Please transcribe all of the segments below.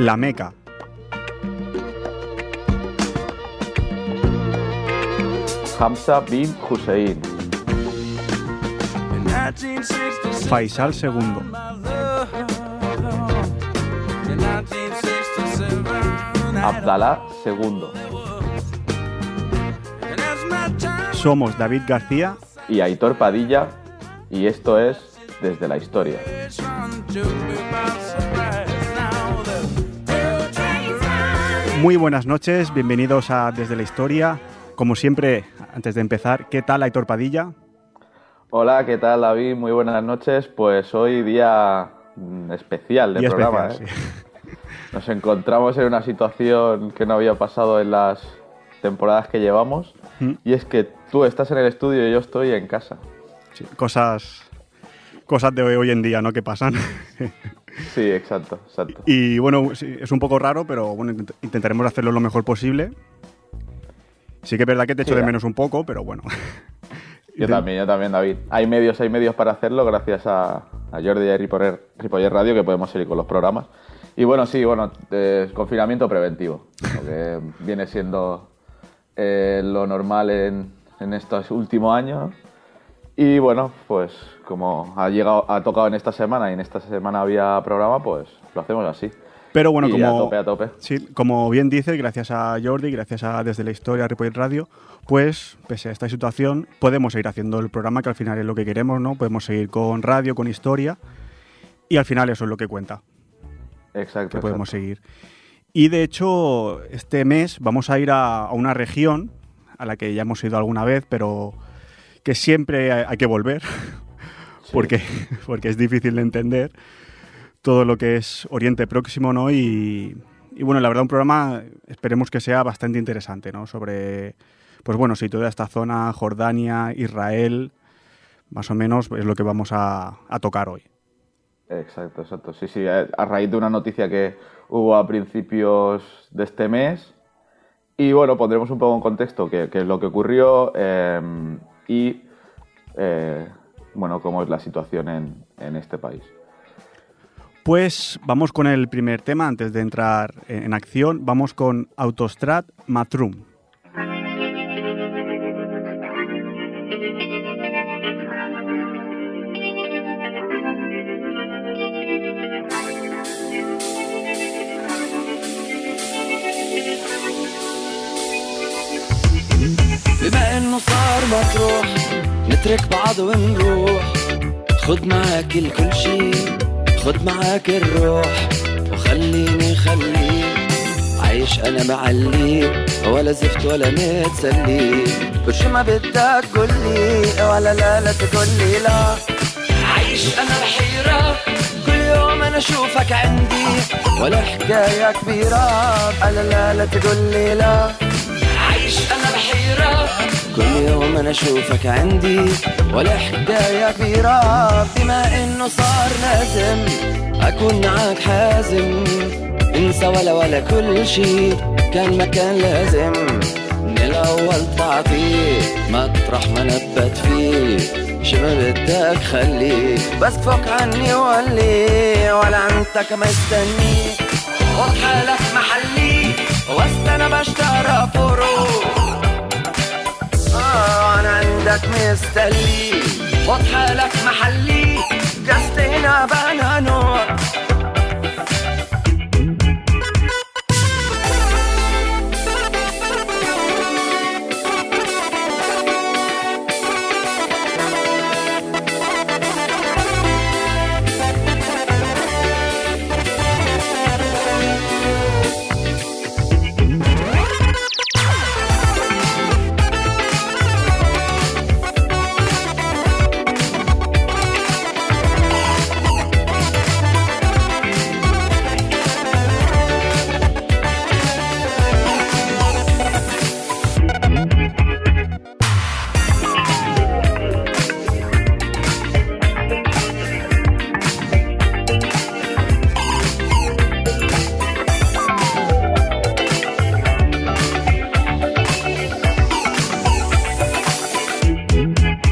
La Meca. Hamza bin Hussein. Faisal II. Abdalá II. Somos David García Y Aitor Padilla. Y esto es Desde la Historia. Muy buenas noches, bienvenidos a Desde la Historia. Como siempre, antes de empezar, ¿qué tal Aitor Padilla? Hola, ¿qué tal David? Muy buenas noches. Pues hoy día mm, especial del Día programa. especial, ¿eh? sí. Nos encontramos en una situación que no había pasado en las temporadas que llevamos. Mm. Y es que tú estás en el estudio y yo estoy en casa. Sí, Cosas, cosas de hoy en día, ¿no? Que pasan. Sí, exacto, exacto. y bueno, sí, es un poco raro, pero bueno, intent- intentaremos hacerlo lo mejor posible. Sí que es verdad que te echo Sí, de menos un poco, pero bueno. Yo también, yo también, David. Hay medios, hay medios para hacerlo gracias a, a Jordi y a Ripoller, Ripoller Radio que podemos seguir con los programas. Y bueno, sí, bueno, eh, confinamiento preventivo, lo que viene siendo eh, lo normal en, en estos últimos años. Y bueno, pues como ha llegado, ha tocado en esta semana y en esta semana había programa, pues lo hacemos así. Pero bueno, Y como, a tope, a tope. Sí, como bien dices, gracias a Jordi, gracias a Desde la Historia, Ripoll Radio, pues, pese a esta situación, podemos seguir haciendo el programa, que al final es lo que queremos, ¿no? Podemos seguir con radio, con historia, y al final eso es lo que cuenta, Exacto. que podemos exacto. seguir. Y de hecho, este mes vamos a ir a, a una región a la que ya hemos ido alguna vez, pero que siempre hay hay que volver, Sí. porque, porque es difícil de entender todo lo que es Oriente Próximo, ¿no? Y, y bueno, la verdad un programa esperemos que sea bastante interesante, ¿no? Sobre, pues bueno, sí, toda esta zona, Jordania, Israel, más o menos es lo que vamos a, a tocar hoy. Exacto, exacto. Sí, sí, a raíz de una noticia que hubo a principios de este mes. Y bueno, pondremos un poco en contexto qué, qué es lo que ocurrió eh, y, eh, bueno, cómo es la situación en, en este país. Pues vamos con el primer tema antes de entrar en acción. Vamos con Autostrad Matrum. نترك بعض ونروح. خد معك الكل شي. خد معك الروح. وخليني خليك عايش أنا معلي ولا زفت ولا متسلي وشو ما بدك قولي ولا لا لا تقولي لا. عايش أنا بحيرة. كل يوم أنا أشوفك عندي. ولا حكاية كبيرة. لا لا لا تقولي لا. أنا بحيرة. كل يوم أنا أشوفك عندي ولا حكاية كبيرة بما إنه صار لازم أكون معاك حازم. انسى ولا ولا كل شي كان ما كان لازم. من الأول تعطيه مطرح ما نبت فيه. شو بدك خليه بس فوق عني ولي ولا أنت كما استني خد واستنى أنا بشتغل فروق آه أنا عندك مستني واضحة لك محلي. جست هنا بقى نور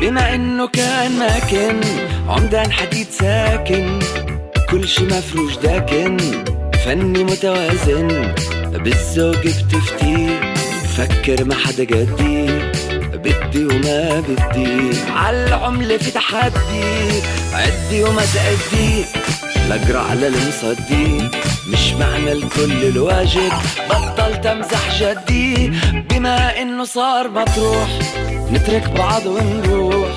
بما إنه كان ماكن عمدان حديد ساكن. كل شي مفروش داكن فني متوازن. بالذوق بتفتي فكر ما حدا جدي بدي وما بدي. عالعملة في تحدي عدي وما تأدي. لاقرا على المصدي. مش معنى الكل الواجب. بطلت امزح جدي بما إنه صار مطروح. نترك بعض ونروح.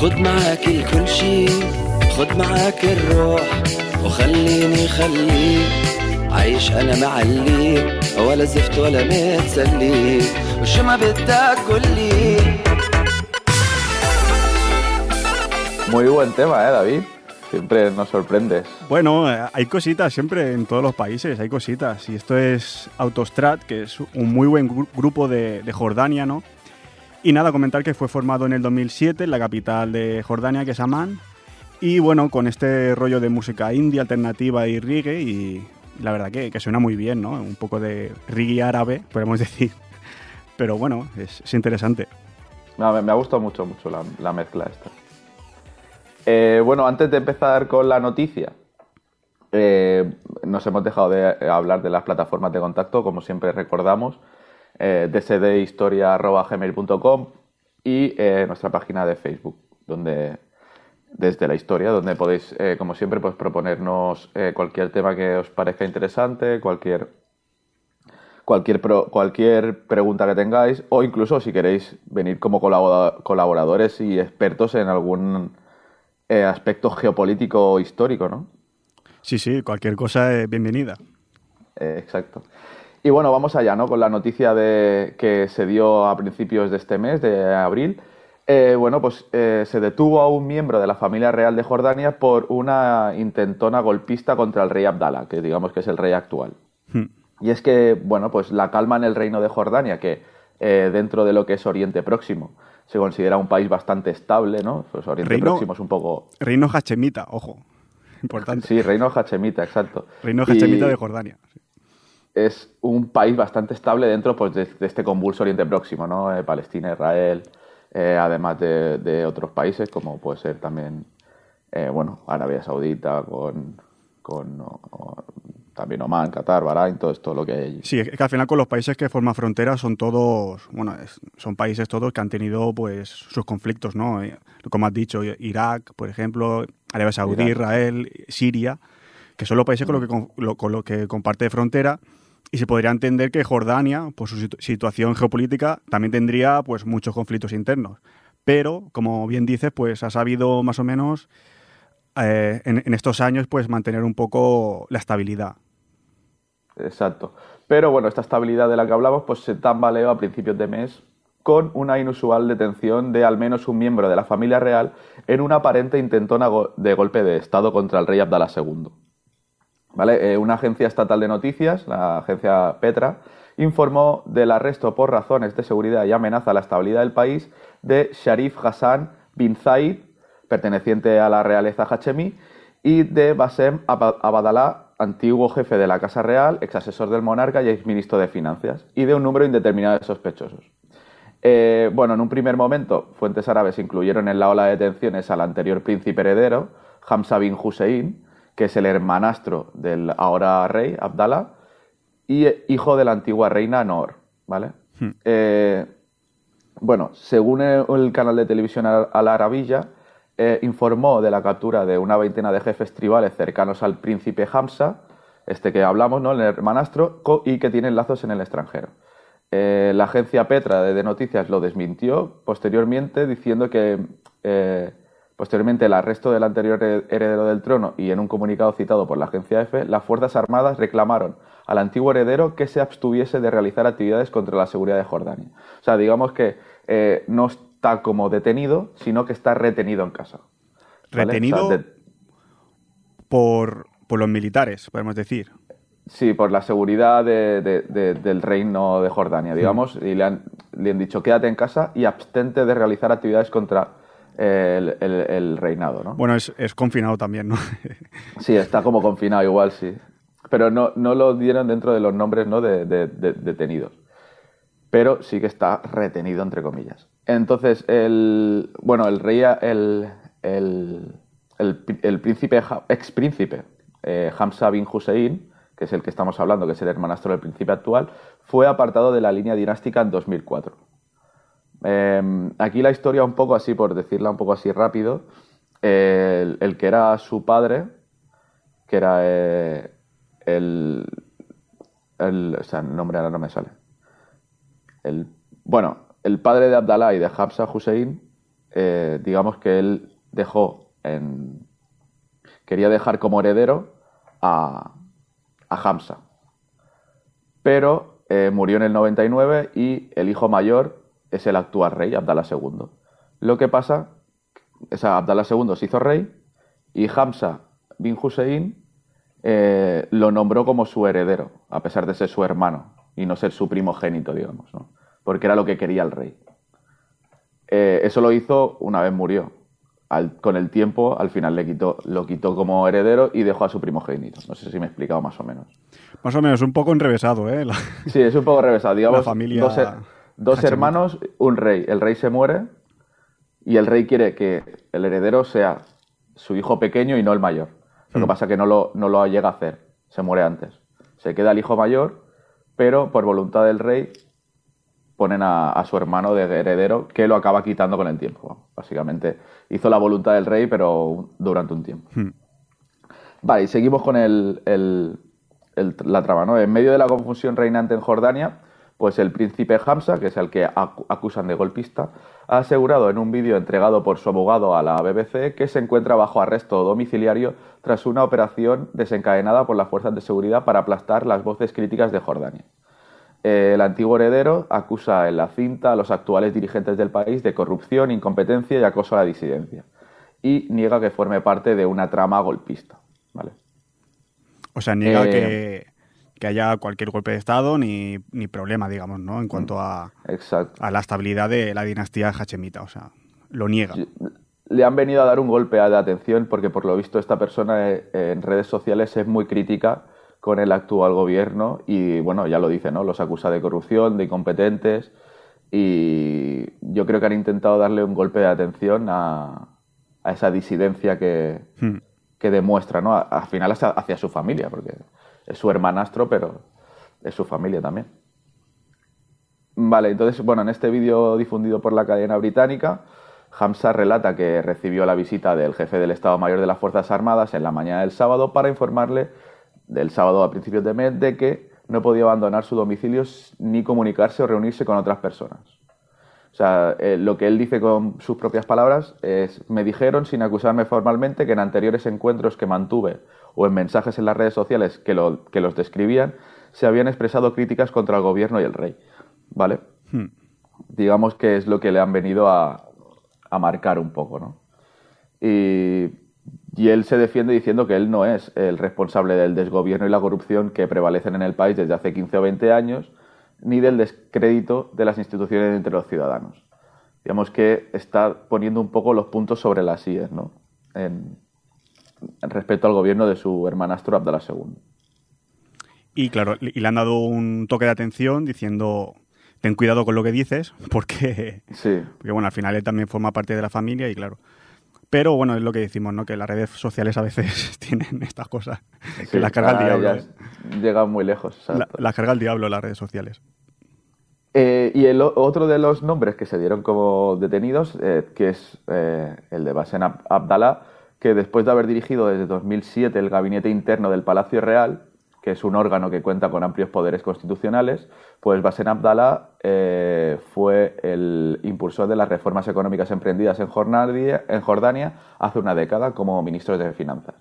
خد معاك الكل شي خد معاك الروح. وخليني خليك عايش أنا معلي ولا زفت ولا متسلي وشو ما بدك قولي Muy buen tema, ¿eh, David? Siempre nos sorprendes. Bueno, eh, hay cositas siempre en todos los países, hay cositas. Y esto es Autostrat, que es un muy buen gru- grupo de, de Jordania, ¿no? Y nada, comentar que fue formado en el 2007 en la capital de Jordania, que es Amán. Y bueno, con este rollo de música indie, alternativa y reggae, y la verdad que, que suena muy bien, ¿no? Un poco de reggae árabe, podemos decir. Pero bueno, es, es interesante. No, me, me ha gustado mucho, mucho la, la mezcla esta. Eh, bueno, antes de empezar con la noticia, eh, nos hemos dejado de eh, hablar de las plataformas de contacto, como siempre recordamos, eh, dsdhistoria.gmail.com y nuestra página de Facebook, donde desde la historia, donde podéis, como siempre, pues proponernos cualquier tema que os parezca interesante, cualquier cualquier, pro- cualquier pregunta que tengáis o incluso si queréis venir como colabora- colaboradores y expertos en algún eh, aspecto geopolítico histórico, ¿no? Sí, sí, cualquier cosa es bienvenida. Eh, exacto. Y bueno, vamos allá, ¿no? Con la noticia de que se dio a principios de este mes, de abril. Eh, bueno, pues eh, se detuvo a un miembro de la familia real de Jordania por una intentona golpista contra el rey Abdallah, que digamos que es el rey actual. Hmm. Y es que, bueno, pues la calma en el reino de Jordania, que dentro de lo que es Oriente Próximo se considera un país bastante estable, ¿no? Pues Oriente Reino- Próximo es un poco... Reino Hachemita, ojo. Importante. Sí, reino Hachemita, exacto. Reino Y- Hachemita de Jordania. es un país bastante estable dentro pues, de, de este convulso Oriente Próximo, ¿no? Eh, Palestina, Israel, eh, además de, de otros países como puede ser también, eh, bueno, Arabia Saudita, con, con o también Oman, Qatar, Bahrein, todo esto lo que hay allí. Sí, es que al final con los países que forman fronteras son todos, bueno, son países todos que han tenido pues sus conflictos, ¿no? Eh, Como has dicho, Irak, por ejemplo, Arabia Saudí, Irak. Israel, Siria, que son los países con lo que, con, lo, con lo que comparte frontera y se podría entender que Jordania, por su situ- situación geopolítica, también tendría pues muchos conflictos internos. Pero, como bien dices, pues ha sabido más o menos eh, en, en estos años pues mantener un poco la estabilidad. Exacto. Pero bueno, esta estabilidad de la que hablamos pues se tambaleó a principios de mes con una inusual detención de al menos un miembro de la familia real en una aparente intentona de golpe de Estado contra el rey Abdalá II. ¿Vale? Eh, una agencia estatal de noticias, la agencia Petra, informó del arresto por razones de seguridad y amenaza a la estabilidad del país de Sharif Hassan bin Zaid, perteneciente a la realeza hachemí, y de Bassem Aba- Abadallah, antiguo jefe de la Casa Real, ex asesor del monarca y ex ministro de Finanzas, y de un número indeterminado de sospechosos. Eh, bueno, en un primer momento, fuentes árabes incluyeron en la ola de detenciones al anterior príncipe heredero, Hamza bin Hussein, que es el hermanastro del ahora rey, Abdallah, y eh, hijo de la antigua reina Noor, ¿vale? Eh, bueno, según el, canal de televisión Al Arabilla, eh, informó de la captura de una veintena de jefes tribales cercanos al príncipe Hamza, este que hablamos, ¿no? El hermanastro, y que tienen lazos en el extranjero. Eh, la agencia Petra de, Noticias lo desmintió posteriormente, diciendo que eh, posteriormente el arresto del anterior he- heredero del trono y en un comunicado citado por la agencia EFE, las Fuerzas Armadas reclamaron al antiguo heredero que se abstuviese de realizar actividades contra la seguridad de Jordania. O sea, digamos que no está como detenido, sino que está retenido en casa. ¿vale? Retenido O sea, de- por, por los militares, podemos decir. Sí, por la seguridad de- de- de- del reino de Jordania, digamos, y le han, le han dicho quédate en casa y abstente de realizar actividades contra el, el- el reinado, ¿no? Bueno, es, es confinado también, ¿no? Sí, está como confinado igual, sí. Pero no, no lo dieron dentro de los nombres ¿no? de- detenidos. Pero sí que está retenido, entre comillas. Entonces, el, bueno, el rey, el, el, el, el príncipe, ex príncipe, Hamza bin Hussein, que es el que estamos hablando, que es el hermanastro del príncipe actual, fue apartado de la línea dinástica en 2004. Eh, aquí la historia, un poco así, por decirla un poco así rápido, eh, el, que era su padre, que era eh, el, el, O sea, el nombre ahora no me sale. El, bueno, el padre de Abdallah y de Hafsa Hussein, digamos que él dejó en. Quería dejar como heredero a, a Hamza. Pero eh, murió en el 99 y el hijo mayor es el actual rey, Abdallah II. Lo que pasa, es Abdallah II se hizo rey y Hamza bin Hussein eh, lo nombró como su heredero, a pesar de ser su hermano y no ser su primogénito, digamos, porque era lo que quería el rey. Eh, eso lo hizo una vez murió con el tiempo, al final le quitó, lo quitó como heredero y dejó a su primogénito. No sé si me he explicado más o menos. Más o menos, un poco enrevesado, ¿eh? Sí, es un poco enrevesado. Digamos, familia dos, hermanos, un rey. El rey se muere y el rey quiere que el heredero sea su hijo pequeño y no el mayor. Lo que hmm. pasa es que no lo, no lo llega a hacer, se muere antes. Se queda el hijo mayor, pero por voluntad del rey ponen a, su hermano de heredero, que lo acaba quitando con el tiempo. básicamente hizo la voluntad del rey, pero durante un tiempo. Hmm. Vale, y seguimos con el, la trama. ¿no? En medio de la confusión reinante en Jordania, pues el príncipe Hamza, que es el que acusan de golpista, ha asegurado en un vídeo entregado por su abogado a la BBC que se encuentra bajo arresto domiciliario tras una operación desencadenada por las fuerzas de seguridad para aplastar las voces críticas de Jordania. Eh, el antiguo heredero acusa en la cinta a los actuales dirigentes del país de corrupción, incompetencia y acoso a la disidencia. Y niega que forme parte de una trama golpista. ¿vale? O sea, niega eh, que, haya cualquier golpe de Estado ni, problema, digamos, ¿no? En cuanto a, a la estabilidad de la dinastía hachemita. O sea, lo niega. Le han venido a dar un golpe de atención porque, por lo visto, esta persona eh, en redes sociales es muy crítica con el actual gobierno y, bueno, ya lo dice, ¿no? Los acusa de corrupción, de incompetentes y yo creo que han intentado darle un golpe de atención a, esa disidencia que, hmm. que demuestra, ¿no? Al final hacia, su familia, porque es su hermanastro, pero es su familia también. Vale, entonces, bueno, en este vídeo difundido por la cadena británica, Hamza relata que recibió la visita del jefe del Estado Mayor de las Fuerzas Armadas en la mañana del sábado para informarle del sábado a principios de mes de que no podía abandonar su domicilio ni comunicarse o reunirse con otras personas. O sea, eh, lo que él dice con sus propias palabras es, me dijeron sin acusarme formalmente que en anteriores encuentros que mantuve o en mensajes en las redes sociales que, lo, que los describían, se habían expresado críticas contra el gobierno y el rey. ¿Vale? Hmm. Digamos que es lo que le han venido a, a marcar un poco, ¿no? Y y él se defiende diciendo que él no es el responsable del desgobierno y la corrupción que prevalecen en el país desde hace 15 o 20 años, ni del descrédito de las instituciones entre los ciudadanos. Digamos que está poniendo un poco los puntos sobre las IES, ¿no? En, respecto al gobierno de su hermanastro Abdallah II. Y claro, y le han dado un toque de atención diciendo ten cuidado con lo que dices, porque, sí. porque bueno, al final él también forma parte de la familia y claro, pero bueno, es lo que decimos, ¿no? Que las redes sociales a veces tienen estas cosas. que las carga el diablo. ¿eh? Llegan muy lejos. Las carga el diablo las redes sociales. Eh, y el otro de los nombres que se dieron como detenidos, eh, que es el de Basen Abdallah, que después de haber dirigido desde 2007 el gabinete interno del Palacio Real, que es un órgano que cuenta con amplios poderes constitucionales, pues Basen Abdallah eh, fue el impulsor de las reformas económicas emprendidas en Jordania, hace una década como ministro de Finanzas.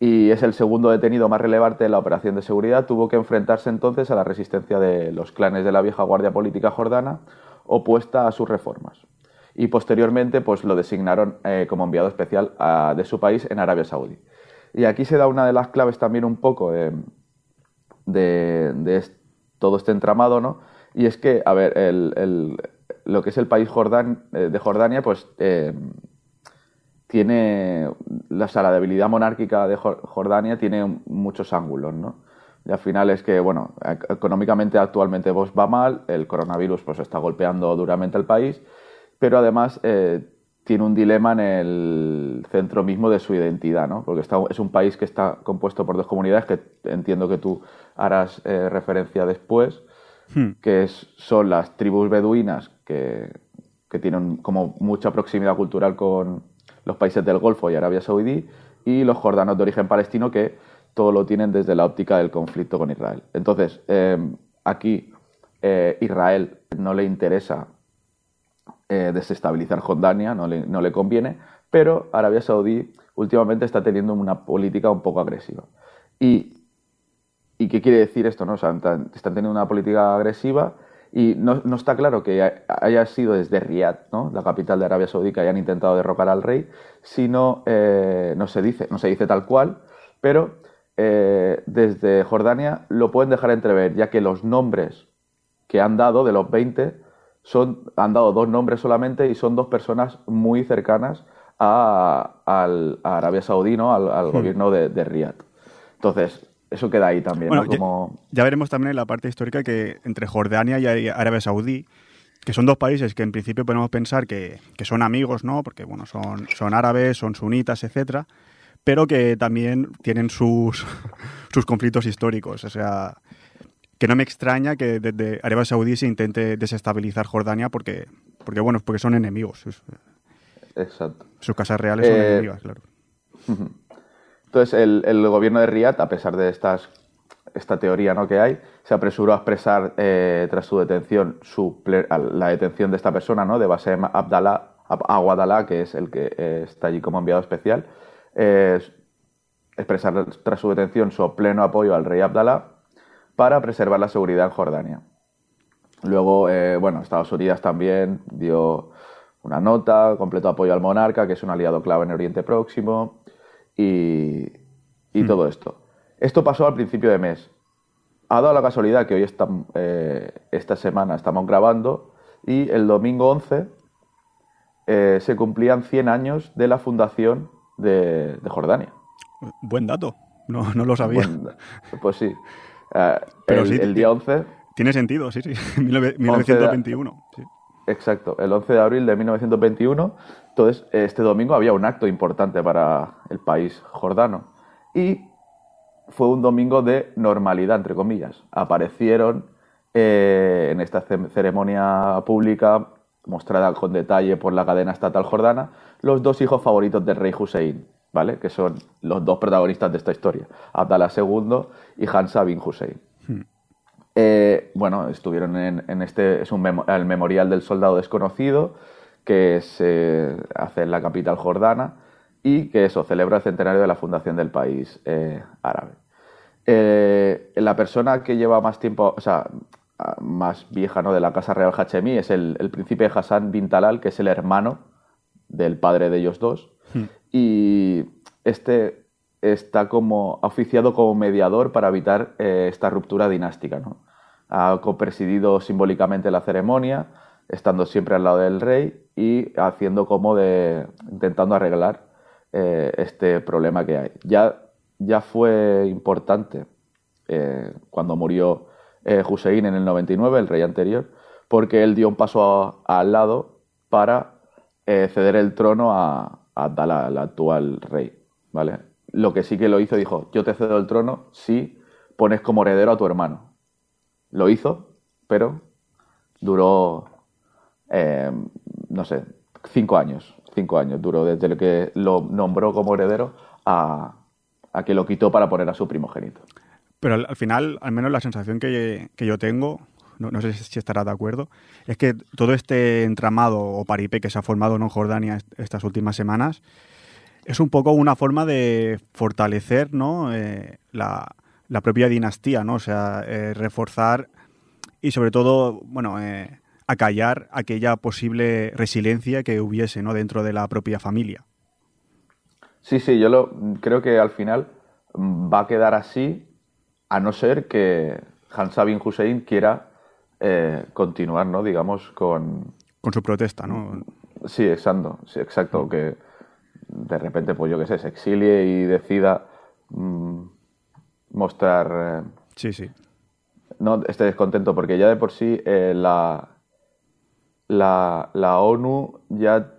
Y es el segundo detenido más relevante de la operación de seguridad. Tuvo que enfrentarse entonces a la resistencia de los clanes de la vieja guardia política jordana opuesta a sus reformas. Y posteriormente pues, lo designaron eh, como enviado especial de su país en Arabia Saudí. Y aquí se da una de las claves también un poco de, de, todo este entramado, ¿no? Y es que, a ver, el, lo que es el país eh, de Jordania, pues eh, tiene, o la debilidad monárquica de Jordania tiene muchos ángulos, ¿no? Y al final es que, bueno, económicamente actualmente va mal, el coronavirus pues está golpeando duramente al país, pero además eh, tiene un dilema en el centro mismo de su identidad, ¿no? Porque está, es un país que está compuesto por dos comunidades que entiendo que tú harás eh, referencia después, Hmm. que es- son las tribus beduinas que, que tienen como mucha proximidad cultural con los países del Golfo y Arabia Saudí, y los jordanos de origen palestino que todo lo tienen desde la óptica del conflicto con Israel. Entonces, eh, aquí eh, Israel no le interesa eh, desestabilizar Jordania, no le, no le conviene, pero Arabia Saudí últimamente está teniendo una política un poco agresiva. Y ¿Y qué quiere decir esto? No? Están teniendo una política agresiva y no, no está claro que ha- haya sido desde Riyadh, ¿no? la capital de Arabia Saudí, que hayan intentado derrocar al rey, sino eh, no se dice, no se dice tal cual, pero eh, desde Jordania lo pueden dejar entrever, ya que los nombres que han dado de los 20 son, han dado dos nombres solamente y son dos personas muy cercanas a, al- a Arabia Saudí, ¿no? al, al gobierno de, de Riyadh. Entonces, eso queda ahí también, Bueno, ¿no? ya-. Ya veremos también en la parte histórica que entre Jordania y Arabia Saudí, que son dos países que en principio podemos pensar que, que son amigos, ¿no? Porque, bueno, son, son árabes, son sunitas, etcétera, pero que también tienen sus, sus conflictos históricos. O sea, que no me extraña que desde Arabia Saudí se intente desestabilizar Jordania porque, porque bueno, porque son enemigos. Sus, Exacto. sus casas reales son Eh, enemigas, claro. Entonces, el, el gobierno de Riyadh, a pesar de estas, esta teoría ¿no? que hay, se apresuró a expresar eh, tras su detención su la detención de esta persona, ¿no? de Bassem Abdallah, Ab- Aguadallah, que es el que eh, está allí como enviado especial, expresar tras su detención su pleno apoyo al rey Abdallah para preservar la seguridad en Jordania. Luego, eh, bueno, Estados Unidos también dio una nota, completo apoyo al monarca, que es un aliado clave en Oriente Próximo, y, y todo esto. Esto pasó al principio de mes. Ha dado la casualidad que hoy estam- eh, esta semana estamos grabando y el domingo 11 eh, se cumplían 100 años de la fundación de, de Jordania. Buen dato, no, no lo sabía. Bueno, pues sí. Eh, Pero el, sí, el día 11 Tiene sentido, sí, sí. 1921. sí. Exacto, el 11 de abril de 1921. Entonces, este domingo había un acto importante para el país jordano. Y fue un domingo de normalidad, entre comillas. Aparecieron eh, en esta ce- ceremonia pública, mostrada con detalle por la cadena estatal jordana, los dos hijos favoritos del rey Hussein, ¿vale? Que son los dos protagonistas de esta historia, Abdallah II y Hansa bin Hussein. Eh, bueno, estuvieron en, en este, es un el Memorial del Soldado Desconocido, que se hace en la capital jordana y que eso, celebra el centenario de la fundación del país eh, árabe. Eh, la persona que lleva más tiempo, o sea, más vieja ¿no? de la Casa Real Hachemí es el, el príncipe Hassan bin Talal, que es el hermano del padre de ellos dos. Y este está como oficiado como mediador para evitar eh, esta ruptura dinástica. ¿no? Ha copresidido simbólicamente la ceremonia, estando siempre al lado del rey y haciendo como de. intentando arreglar eh, este problema que hay. Ya, ya fue importante eh, cuando murió Hussein en el 99, el rey anterior, porque él dio un paso al lado para ceder el trono a, a Abdalá, al actual rey. ¿vale? Lo que sí que lo hizo, dijo, yo te cedo el trono si pones como heredero a tu hermano. Lo hizo, pero duró, eh, no sé, cinco años. Cinco años duró desde que lo nombró como heredero a, a que lo quitó para poner a su primogénito. Pero al, al final, al menos la sensación que, que yo tengo, no, no sé si estará de acuerdo, es que todo este entramado o paripé que se ha formado en Jordania est- estas últimas semanas es un poco una forma de fortalecer ¿no? Eh, la, la propia dinastía, ¿no? O sea, eh, reforzar y sobre todo, bueno, eh, acallar aquella posible resiliencia que hubiese ¿no? dentro de la propia familia. Sí, sí, yo lo, creo que al final va a quedar así, a no ser que Hansa bin Hussein quiera eh, continuar, ¿no? Digamos, con... Con su protesta, ¿no? Sí, exacto, sí, exacto, que de repente, pues yo qué sé, se exilie y decida mm, mostrar... eh, Sí, sí. no esté descontento, porque ya de por sí eh, la, la, la ONU ya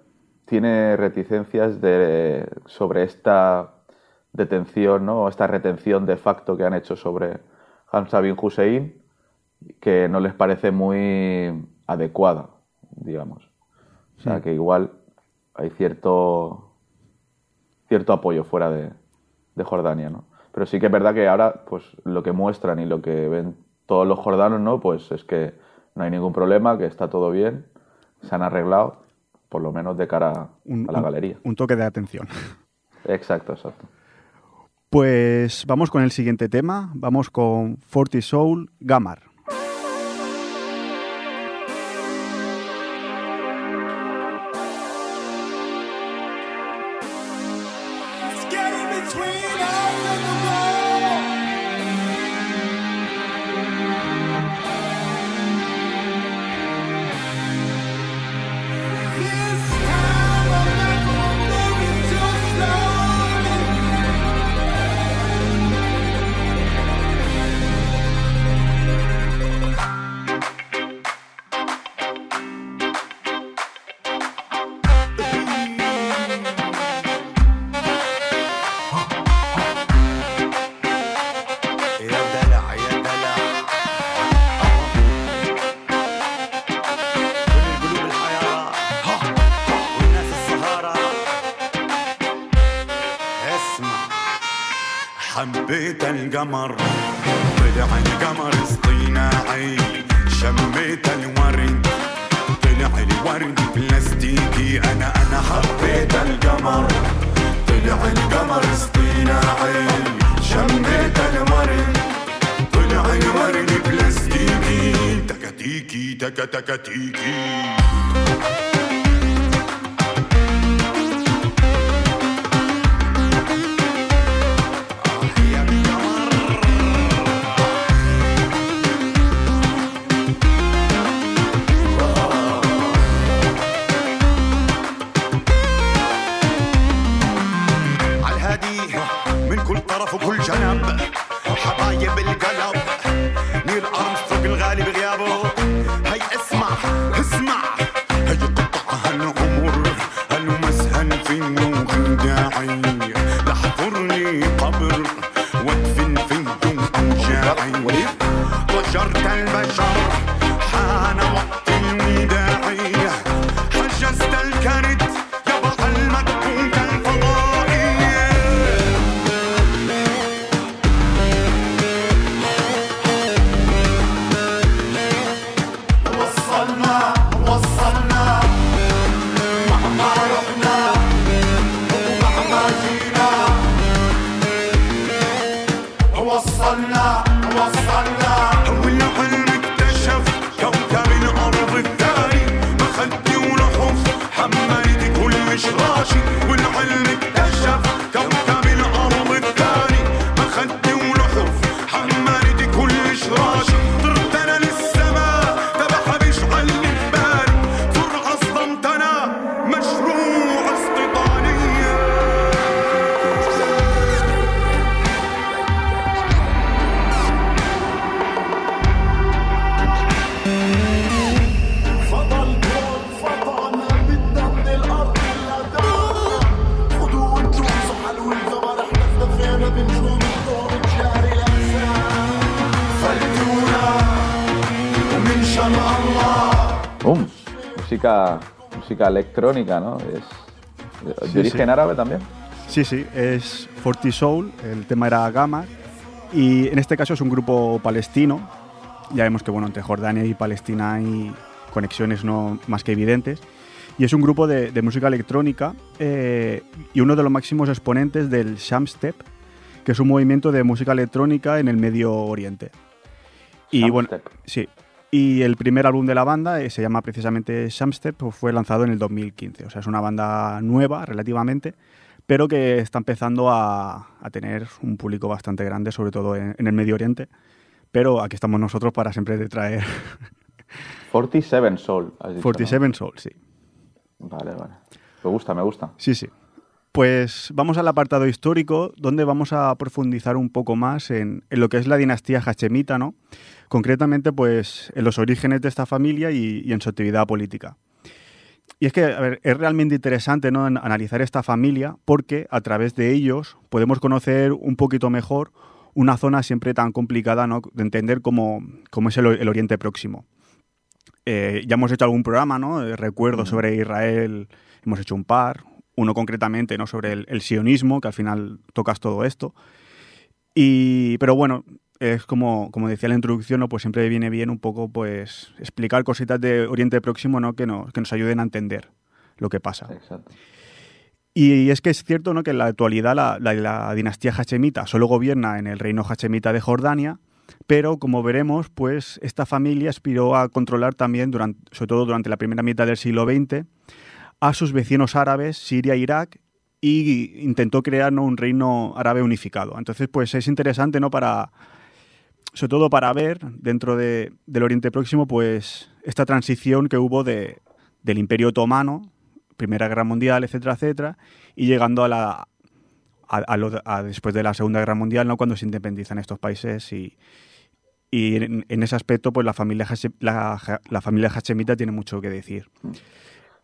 tiene reticencias de, sobre esta detención, ¿no? esta retención de facto que han hecho sobre Hamza bin Hussein, que no les parece muy adecuada, digamos. O sea, que igual hay cierto, cierto apoyo fuera de, de Jordania, ¿no? Pero sí que es verdad que ahora, pues, lo que muestran y lo que ven todos los jordanos, ¿no? Pues es que no hay ningún problema, que está todo bien, se han arreglado, por lo menos de cara Un, a la un- galería. un toque de atención. Exacto, exacto. Pues vamos con el siguiente tema. Vamos con Forty Soul Gamar. أنا أنا حبيت القمر. طلع القمر اصطناعي. شميت الورد. طلع الورد بلاستيكي. تكتيكي تكا música electrónica, ¿no? Es de, Sí, origen sí. árabe también. Sí, sí, es Forty Soul, el tema era Gamar, y en este caso es un grupo palestino. Ya vemos que bueno, entre Jordania y Palestina hay conexiones no más que evidentes. Y es un grupo de, de música electrónica eh, y uno de los máximos exponentes del Shamstep, que es un movimiento de música electrónica en el Medio Oriente. Y bueno, Shamstep. sí. Y el primer álbum de la banda eh, se llama precisamente Shamstep, pues fue lanzado en el 2015. O sea, es una banda nueva relativamente, pero que está empezando a, a tener un público bastante grande, sobre todo en, en el Medio Oriente. Pero aquí estamos nosotros para siempre traer 47 Soul, has dicho, 47 Soul, sí. Vale, vale. Me gusta, me gusta. Sí, sí. Pues vamos al apartado histórico, donde vamos a profundizar un poco más en, en lo que es la dinastía hachemita, ¿no? Concretamente, pues, en los orígenes de esta familia y, y en su actividad política. Y es que, a ver, es realmente interesante ¿no? an- analizar esta familia porque a través de ellos podemos conocer un poquito mejor una zona siempre tan complicada ¿no? de entender como, como es el, el Oriente Próximo. Eh, ya hemos hecho algún programa, ¿no? Eh, Recuerdo sobre Israel, hemos hecho un par, uno concretamente, ¿no? Sobre el, el sionismo, que al final tocas todo esto. Y, pero bueno, es como, como decía en la introducción, ¿no? pues siempre viene bien un poco pues explicar cositas de Oriente Próximo ¿no? que, nos, que nos ayuden a entender lo que pasa. Exacto. Y es que es cierto ¿no? que en la actualidad la, la- la dinastía hachemita solo gobierna en el reino hachemita de Jordania, pero como veremos, pues esta familia aspiró a controlar también, durante, sobre todo durante la primera mitad del siglo XX, a sus vecinos árabes, Siria e Irak, y intentó crear ¿no? un reino árabe unificado. Entonces, pues es interesante, ¿no? Para, sobre todo para ver dentro de- del Oriente Próximo, pues esta transición que hubo de, del Imperio Otomano, Primera Guerra Mundial, etcétera, etcétera, y llegando a la a, a lo- a después de la Segunda Guerra Mundial, ¿no? cuando se independizan estos países y, y en, en ese aspecto, pues la familia Hashem- la, familia hachemita tiene mucho que decir.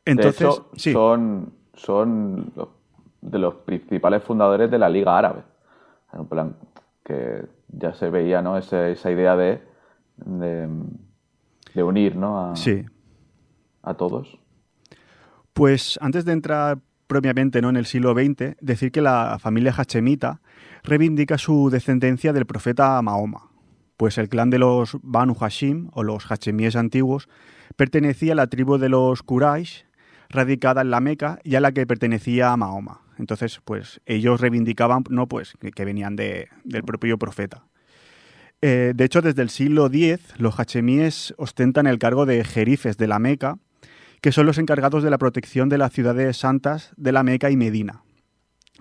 Entonces, de hecho, sí, son, son los- de los principales fundadores de la Liga Árabe. En plan, que ya se veía ¿no? Ese- esa idea de, de, de unir ¿no? a, sí. a todos. Pues antes de entrar propiamente ¿no? en el siglo XX, decir que la familia hachemita reivindica su descendencia del profeta Mahoma, pues el clan de los Banu Hashim o los hachemíes antiguos pertenecía a la tribu de los Quraysh, radicada en la Meca y a la que pertenecía Mahoma. Entonces, pues ellos reivindicaban no pues que, venían de- del propio profeta. Eh, de hecho, desde el siglo X, los hachemíes ostentan el cargo de jerifes de la Meca, que son los encargados de la protección de las ciudades santas de la Meca y Medina.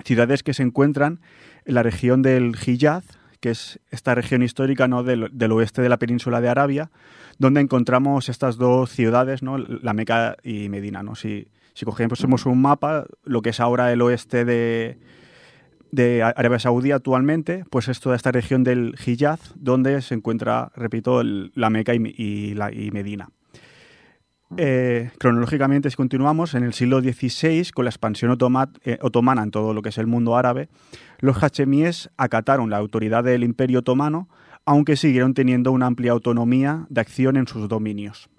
Ciudades que se encuentran en la región del Hijaz, que es esta región histórica ¿no? del, del oeste de la península de Arabia, donde encontramos estas dos ciudades, ¿no? la Meca y Medina. ¿no? Si, si cogemos un mapa, lo que es ahora el oeste de, Arabia Saudí actualmente, pues es toda esta región del Hijaz, donde se encuentra, repito, la Meca y, Medina. Eh, cronológicamente, si continuamos, en el siglo XVI, con la expansión eh, otomana en todo lo que es el mundo árabe, los hachemíes acataron la autoridad del Imperio Otomano, aunque siguieron teniendo una amplia autonomía de acción en sus dominios.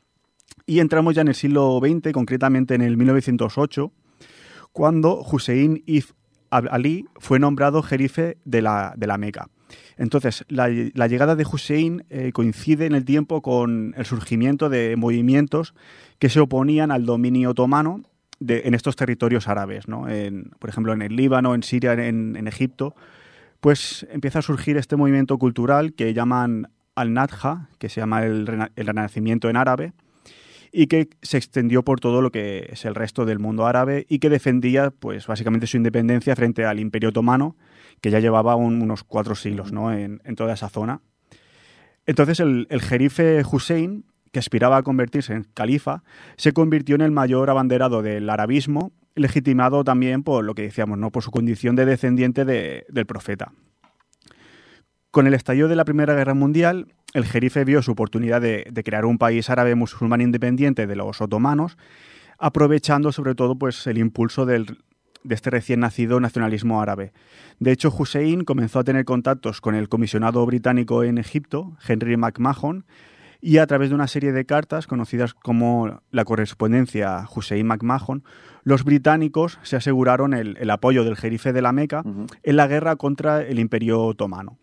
Y entramos ya en el siglo XX, concretamente en el 1908, cuando Hussein If Ali fue nombrado jerife de la, de la Meca. Entonces, la, llegada de Hussein eh, coincide en el tiempo con el surgimiento de movimientos que se oponían al dominio otomano de- en estos territorios árabes, ¿no? En, por ejemplo, en el Líbano, en Siria, en, Egipto, pues empieza a surgir este movimiento cultural que llaman al-Nadja, que se llama el Renacimiento en árabe, y que se extendió por todo lo que es el resto del mundo árabe y que defendía, pues, básicamente su independencia frente al Imperio Otomano, que ya llevaba un- unos cuatro siglos ¿no? en, en toda esa zona. Entonces, el, el jerife Hussein, que aspiraba a convertirse en califa, se convirtió en el mayor abanderado del arabismo, legitimado también por lo que decíamos, ¿no? por su condición de descendiente de- del profeta. Con el estallido de la Primera Guerra Mundial, el jerife vio su oportunidad de, de crear un país árabe musulmán independiente de los otomanos, aprovechando sobre todo pues, el impulso del- de este recién nacido nacionalismo árabe. De hecho, Hussein comenzó a tener contactos con el comisionado británico en Egipto, Henry McMahon, y a través de una serie de cartas conocidas como la correspondencia Hussein-McMahon, los británicos se aseguraron el, el apoyo del jerife de la Meca en la guerra contra el Imperio Otomano.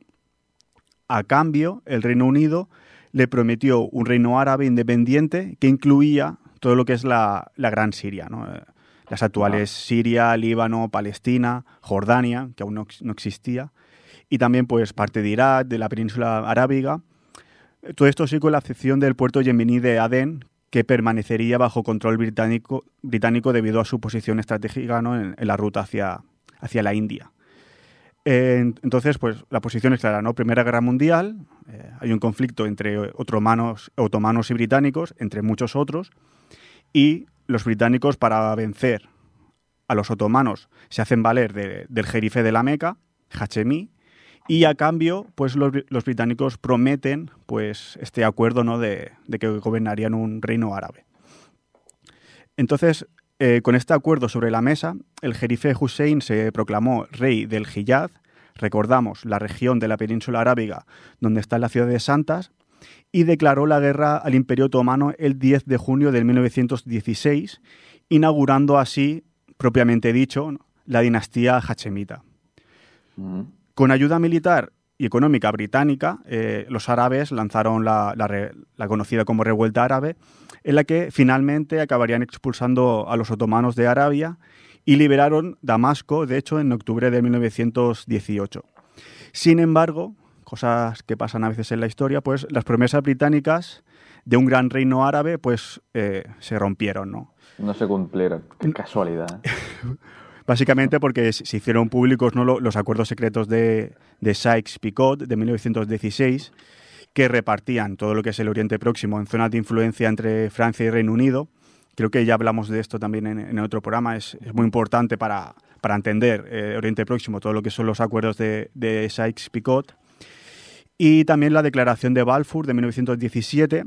A cambio, el Reino Unido le prometió un reino árabe independiente que incluía todo lo que es la, la Gran Siria, ¿no? Eh, las actuales Siria, Líbano, Palestina, Jordania, que aún no, ex- no existía, y también pues parte de Irak, de la península arábiga. Todo esto sí con la excepción del puerto yemení de Adén, que permanecería bajo control británico, británico debido a su posición estratégica ¿no? en, en la ruta hacia, hacia la India. Entonces, pues la posición es clara, ¿no? Primera Guerra Mundial, eh, hay un conflicto entre otomanos, otomanos y británicos, entre muchos otros, y los británicos para vencer a los otomanos se hacen valer de- del jerife de la Meca, Hachemí, y a cambio, pues los británicos prometen pues este acuerdo ¿no? de, de que gobernarían un reino árabe. Entonces, eh, con este acuerdo sobre la mesa, el jerife Hussein se proclamó rey del Hiyaz, recordamos, la región de la península arábiga donde está la ciudad de Santas, y declaró la guerra al Imperio Otomano el 10 de junio de 1916, inaugurando así, propiamente dicho, la dinastía hachemita. Con ayuda militar y económica británica, eh, los árabes lanzaron la, la re- la conocida como Revuelta Árabe, en la que finalmente acabarían expulsando a los otomanos de Arabia y liberaron Damasco, de hecho, en octubre de 1918. Sin embargo, cosas que pasan a veces en la historia, pues las promesas británicas de un gran reino árabe, pues eh, se rompieron, ¿no? No se cumplieron. Qué casualidad. Básicamente porque se hicieron públicos ¿no? lo- los acuerdos secretos de, de Sykes-Picot de 1916, que repartían todo lo que es el Oriente Próximo en zonas de influencia entre Francia y Reino Unido. Creo que ya hablamos de esto también en, otro programa. Es, es muy importante para, para entender eh, Oriente Próximo, todo lo que son los acuerdos de, de Sykes-Picot. Y también la declaración de Balfour de 1917,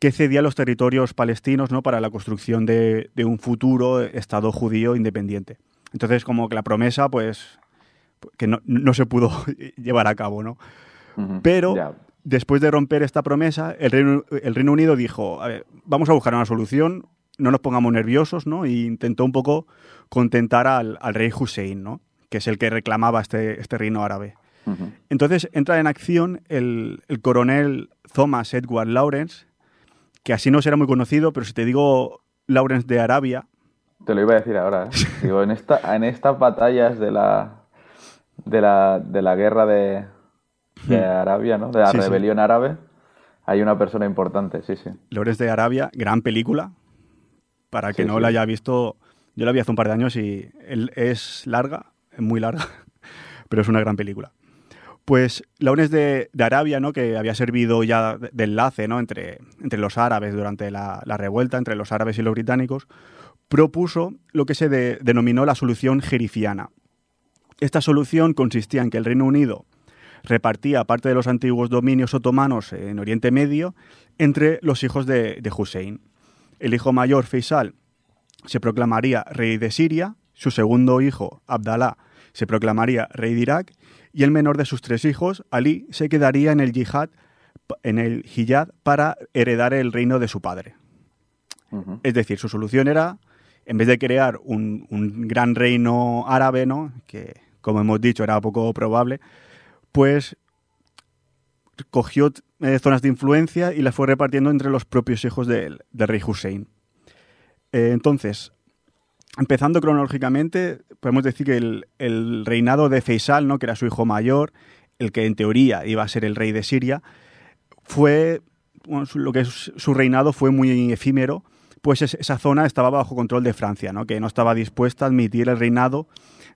que cedía los territorios palestinos ¿no? para la construcción de, de un futuro Estado judío independiente. Entonces, como que la promesa, pues, que no, no se pudo llevar a cabo, ¿no? Pero después de romper esta promesa, el Reino, el Reino Unido dijo, a ver, vamos a buscar una solución, no nos pongamos nerviosos, ¿no? Y intentó un poco contentar al, al rey Hussein, ¿no? Que es el que reclamaba este, este reino árabe. Entonces entra en acción el, el coronel Thomas Edward Lawrence, que así no será muy conocido, pero si te digo Lawrence de Arabia, Te lo iba a decir ahora. ¿eh? Digo, en, esta, en estas batallas de la, de la, de la guerra de, de Arabia, ¿no? De la Hmm. Sí. rebelión árabe, hay una persona importante, sí, sí. Lawrence de Arabia, gran película. Para que Sí, no la haya visto, yo la vi hace un par de años y es larga, es muy larga, pero es una gran película. Pues Lawrence de, de Arabia, ¿no? que había servido ya de, de enlace ¿no? entre, entre los árabes durante la, la revuelta, entre los árabes y los británicos, propuso lo que se de- denominó la solución jerifiana. Esta solución consistía en que el Reino Unido repartía parte de los antiguos dominios otomanos en Oriente Medio entre los hijos de, de Hussein. El hijo mayor, Faisal, se proclamaría rey de Siria, su segundo hijo, Abdalá, se proclamaría rey de Irak y el menor de sus tres hijos, Ali, se quedaría en el yihad, en el Hiyad para heredar el reino de su padre. Es decir, su solución era, en vez de crear un, un gran reino árabe, ¿no? que como hemos dicho era poco probable, pues cogió eh, zonas de influencia y las fue repartiendo entre los propios hijos del, rey Hussein. Eh, entonces, empezando cronológicamente, podemos decir que el, reinado de Faisal, ¿no? que era su hijo mayor, el que en teoría iba a ser el rey de Siria, fue lo que su reinado fue muy efímero, pues es- esa zona estaba bajo control de Francia, ¿no? que no estaba dispuesta a admitir el reinado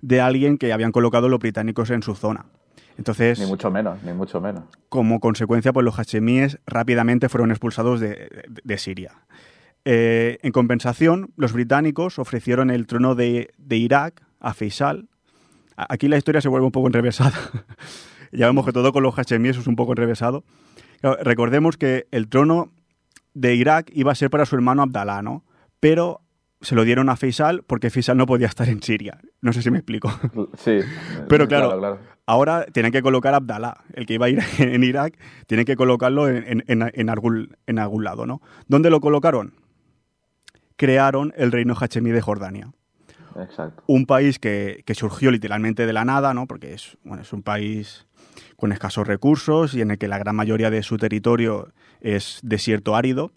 de alguien que habían colocado los británicos en su zona. Entonces, Ni mucho menos, ni mucho menos. como consecuencia, pues los hachemíes rápidamente fueron expulsados de, de- de Siria. Eh, en compensación, los británicos ofrecieron el trono de, de Irak a Faisal. A- Aquí la historia se vuelve un poco enrevesada. ya vemos que todo con los hachemíes es un poco enrevesado. Claro, recordemos que el trono de Irak iba a ser para su hermano Abdalá, ¿no? Pero se lo dieron a Faisal porque Faisal no podía estar en Siria. No sé si me explico. Sí. Pero claro, ahora tienen que colocar a Abdalá, el que iba a ir en Irak, tienen que colocarlo en, en- en- en algún, en algún lado, ¿no? ¿Dónde lo colocaron? Crearon el reino hachemí de Jordania. Exacto. Un país que, que surgió literalmente de la nada, ¿no? Porque es, bueno, es un país con escasos recursos y en el que la gran mayoría de su territorio es desierto árido.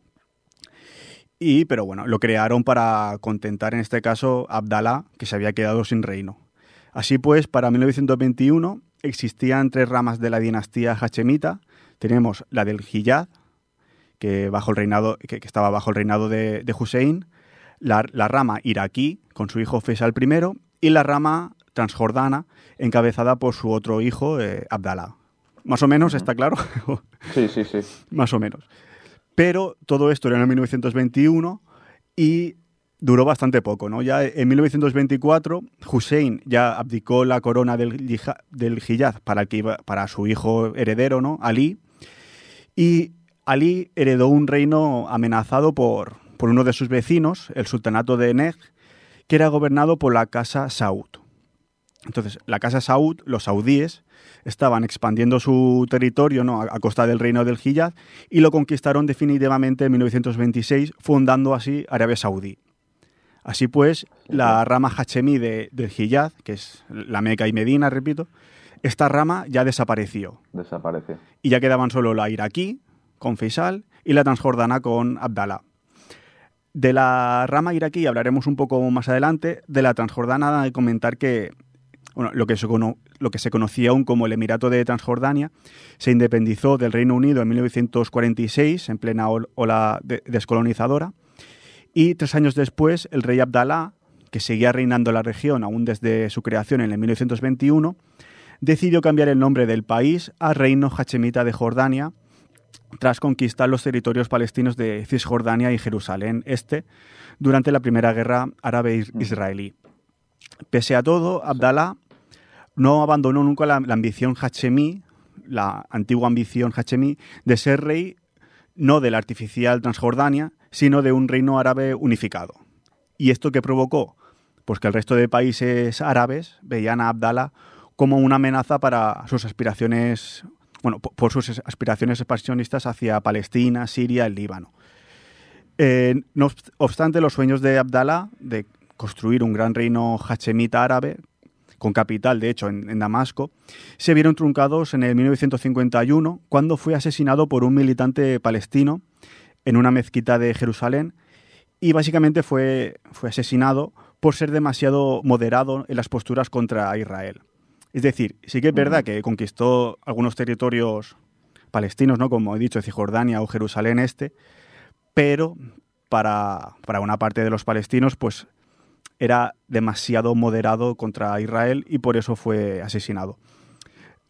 Y, pero bueno, lo crearon para contentar en este caso a que se había quedado sin reino. Así pues, para 1921 existían tres ramas de la dinastía hachemita. Tenemos la del Hiyad, que, bajo el reinado, que, estaba bajo el reinado de, Hussein, la, la rama iraquí, con su hijo Faisal I, y la rama transjordana, encabezada por su otro hijo, eh. Más o menos, ¿está claro? Sí, sí, sí. Más o menos. Pero todo esto era en el 1921 y duró bastante poco, ¿no? Ya en 1924 Hussein ya abdicó la corona del, del Hiyaz para, el que iba, para su hijo heredero, ¿no? Ali. Y Ali heredó un reino amenazado por, por uno de sus vecinos, el sultanato deNej, que era gobernado por la casa Saud. Entonces, la casa Saud, los saudíes, estaban expandiendo su territorio ¿no? a, a costa del reino del Hiyaz y lo conquistaron definitivamente en 1926, fundando así Arabia Saudí. Así pues, la rama Hachemí de, del Hiyaz, que es la Meca y Medina, repito, esta rama ya desapareció Desapareció. y ya quedaban solo la iraquí con Faisal y la transjordana con Abdalá. De la rama iraquí hablaremos un poco más adelante. De la transjordana, hay que comentar que bueno, lo, que se cono- lo que se conocía aún como el Emirato de Transjordania se independizó del Reino Unido en 1946, en plena ol- ola de- descolonizadora. Y tres años después, el rey Abdalá, que seguía reinando la región aún desde su creación en el 1921, decidió cambiar el nombre del país a Reino Hachemita de Jordania, tras conquistar los territorios palestinos de Cisjordania y Jerusalén Este durante la Primera Guerra Árabe-Israelí. Pese a todo, Abdalá no abandonó nunca la, ambición hachemí, la antigua ambición hachemí, de ser rey no de la artificial Transjordania, sino de un reino árabe unificado. ¿Y esto qué provocó? Pues que el resto de países árabes veían a Abdalá como una amenaza para sus aspiraciones, bueno, po- por sus aspiraciones expansionistas hacia Palestina, Siria, el Líbano. Eh, no obst- obstante, los sueños de Abdalá de construir un gran reino hachemita árabe, con capital, de hecho, en, en Damasco, se vieron truncados en el 1951, cuando fue asesinado por un militante palestino en una mezquita de Jerusalén y básicamente fue, fue asesinado por ser demasiado moderado en las posturas contra Israel. Es decir, sí que es verdad que conquistó algunos territorios palestinos, ¿no? como he dicho, Cisjordania o Jerusalén Este, pero para, para una parte de los palestinos, pues era demasiado moderado contra Israel y por eso fue asesinado.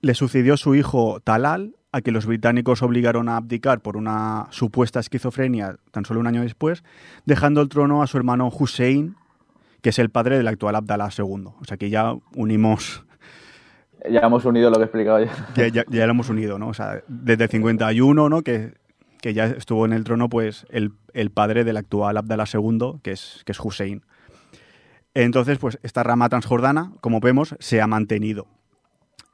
Le sucedió su hijo Talal, a que los británicos obligaron a abdicar por una supuesta esquizofrenia tan solo un año después, dejando el trono a su hermano Hussein, que es el padre del actual Abdalá II. O sea que ya unimos, Ya hemos unido lo que he explicado ya. ya, ya- ya lo hemos unido, ¿no? O sea, desde el 51, ¿no? Que, que ya estuvo en el trono, pues, el, el padre del actual Abdalá II, que es, que es Hussein. Entonces, pues, esta rama transjordana, como vemos, se ha mantenido.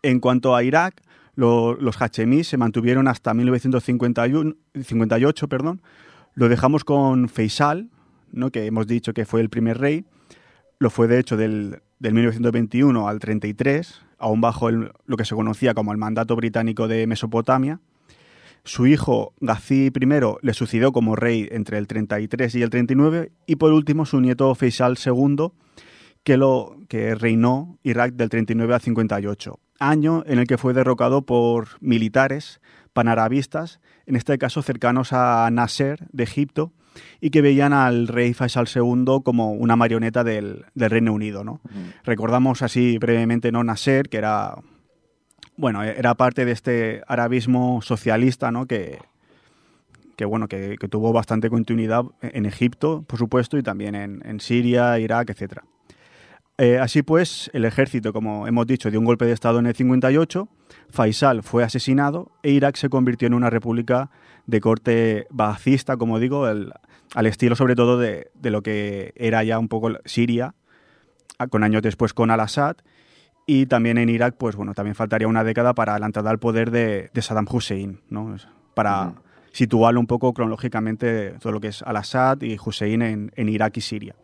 En cuanto a Irak, lo- los hachemíes se mantuvieron hasta 1951, 58, perdón. Lo dejamos con Faisal, ¿no? que hemos dicho que fue el primer rey. Lo fue, de hecho, del, del 1921 al 33, aún bajo lo que se conocía como el mandato británico de Mesopotamia. Su hijo Gazi I le sucedió como rey entre el 33 y el 39 y por último su nieto Faisal II que, lo, que reinó Irak del 39 al 58, año en el que fue derrocado por militares panarabistas, en este caso cercanos a Nasser de Egipto, y que veían al rey Faisal II como una marioneta del, del Reino Unido. ¿no? Recordamos así brevemente ¿no? Nasser, que era bueno, era parte de este arabismo socialista, ¿no? Que, que bueno, que, tuvo bastante continuidad en Egipto, por supuesto, y también en, Siria, Irak, etcétera. Eh, así pues, el ejército, como hemos dicho, dio un golpe de Estado en el 58, Faisal fue asesinado e Irak se convirtió en una república de corte bacista, como digo, al estilo sobre todo de, de lo que era ya un poco Siria, con años después con Al-Assad, y también en Irak, pues bueno, también faltaría una década para la entrada al poder de, de Saddam Hussein, ¿no? Para situarlo un poco cronológicamente todo lo que es Al-Assad y Hussein en, en Irak y Siria.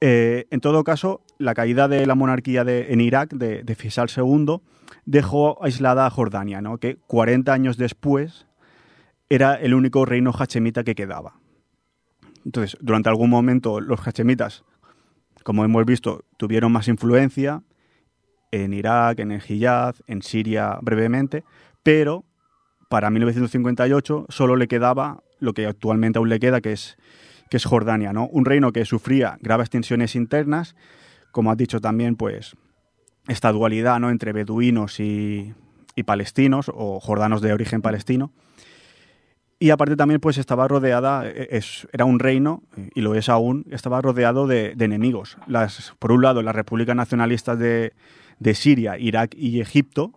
Eh, en todo caso, la caída de la monarquía de- en Irak de, de Faisal II dejó aislada a Jordania, ¿no? que 40 años después era el único reino hachemita que quedaba. Entonces, durante algún momento los hachemitas, como hemos visto, tuvieron más influencia en Irak, en el Hijaz, en Siria brevemente, pero para 1958 solo le quedaba lo que actualmente aún le queda, que es, que es Jordania, ¿no? Un reino que sufría graves tensiones internas, como has dicho también, pues esta dualidad ¿no? entre beduinos y, palestinos, o jordanos de origen palestino. Y aparte también pues estaba rodeada, eh, es, era un reino, eh, y lo es aún, estaba rodeado de, de enemigos. Las, por un lado, las repúblicas nacionalistas de, de Siria, Irak y Egipto,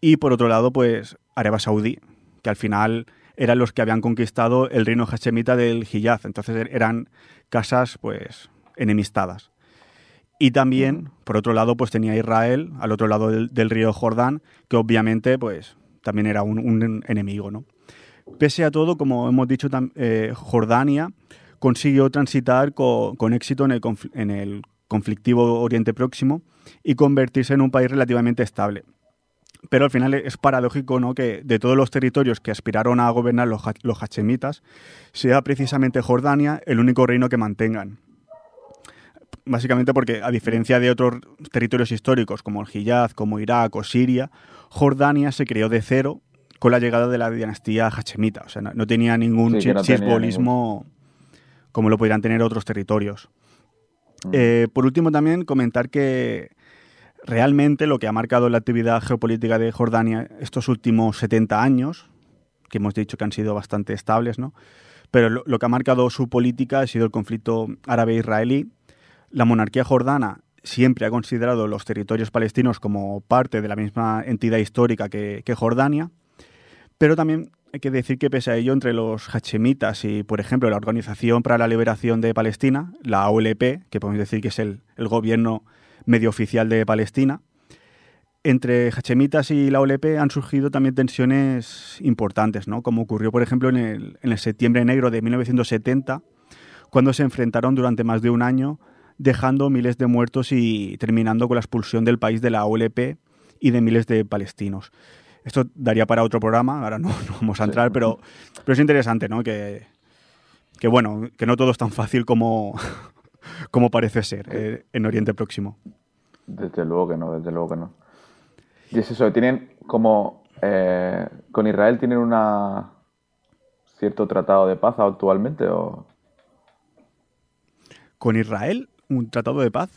y por otro lado, pues Arabia Saudí, que al final eran los que habían conquistado el reino hachemita del Hijaz. Entonces er- eran casas, pues, enemistadas. Y también, por otro lado, pues tenía Israel, al otro lado del, río Jordán, que obviamente, pues, también era un, enemigo, ¿no? Pese a todo, como hemos dicho, eh, Jordania consiguió transitar co- con éxito en el, en el conflictivo Oriente Próximo y convertirse en un país relativamente estable. Pero al final es paradójico ¿no? que de todos los territorios que aspiraron a gobernar los, ha- los hachemitas, sea precisamente Jordania el único reino que mantengan. Básicamente porque, a diferencia de otros territorios históricos como el como Irak o Siria, Jordania se creó de cero con la llegada de la dinastía hachemita. O sea, no, no tenía ningún Sí, no tenía como lo podrían tener otros territorios. Eh, por último, también comentar que realmente lo que ha marcado la actividad geopolítica de Jordania estos últimos 70 años, que hemos dicho que han sido bastante estables, ¿no? Pero lo, que ha marcado su política ha sido el conflicto árabe-israelí. La monarquía jordana siempre ha considerado los territorios palestinos como parte de la misma entidad histórica que, que Jordania, pero también hay que decir que pese a ello, entre los hachemitas y, por ejemplo, la Organización para la Liberación de Palestina, la OLP, que podemos decir que es el, gobierno medio oficial de Palestina, entre hachemitas y la OLP han surgido también tensiones importantes, ¿no? como ocurrió, por ejemplo, en el, en el septiembre negro de 1970, cuando se enfrentaron durante más de un año, dejando miles de muertos y terminando con la expulsión del país de la OLP y de miles de palestinos. Esto daría para otro programa, ahora no, no vamos a entrar, pero, pero es interesante, ¿no? Que, que, bueno, que no todo es tan fácil como, como parece ser eh, en Oriente Próximo. Desde luego que no, desde luego que no. Y es eso, tienen como... eh, con Israel tienen una cierto tratado de paz actualmente o... Con Israel, un tratado de paz.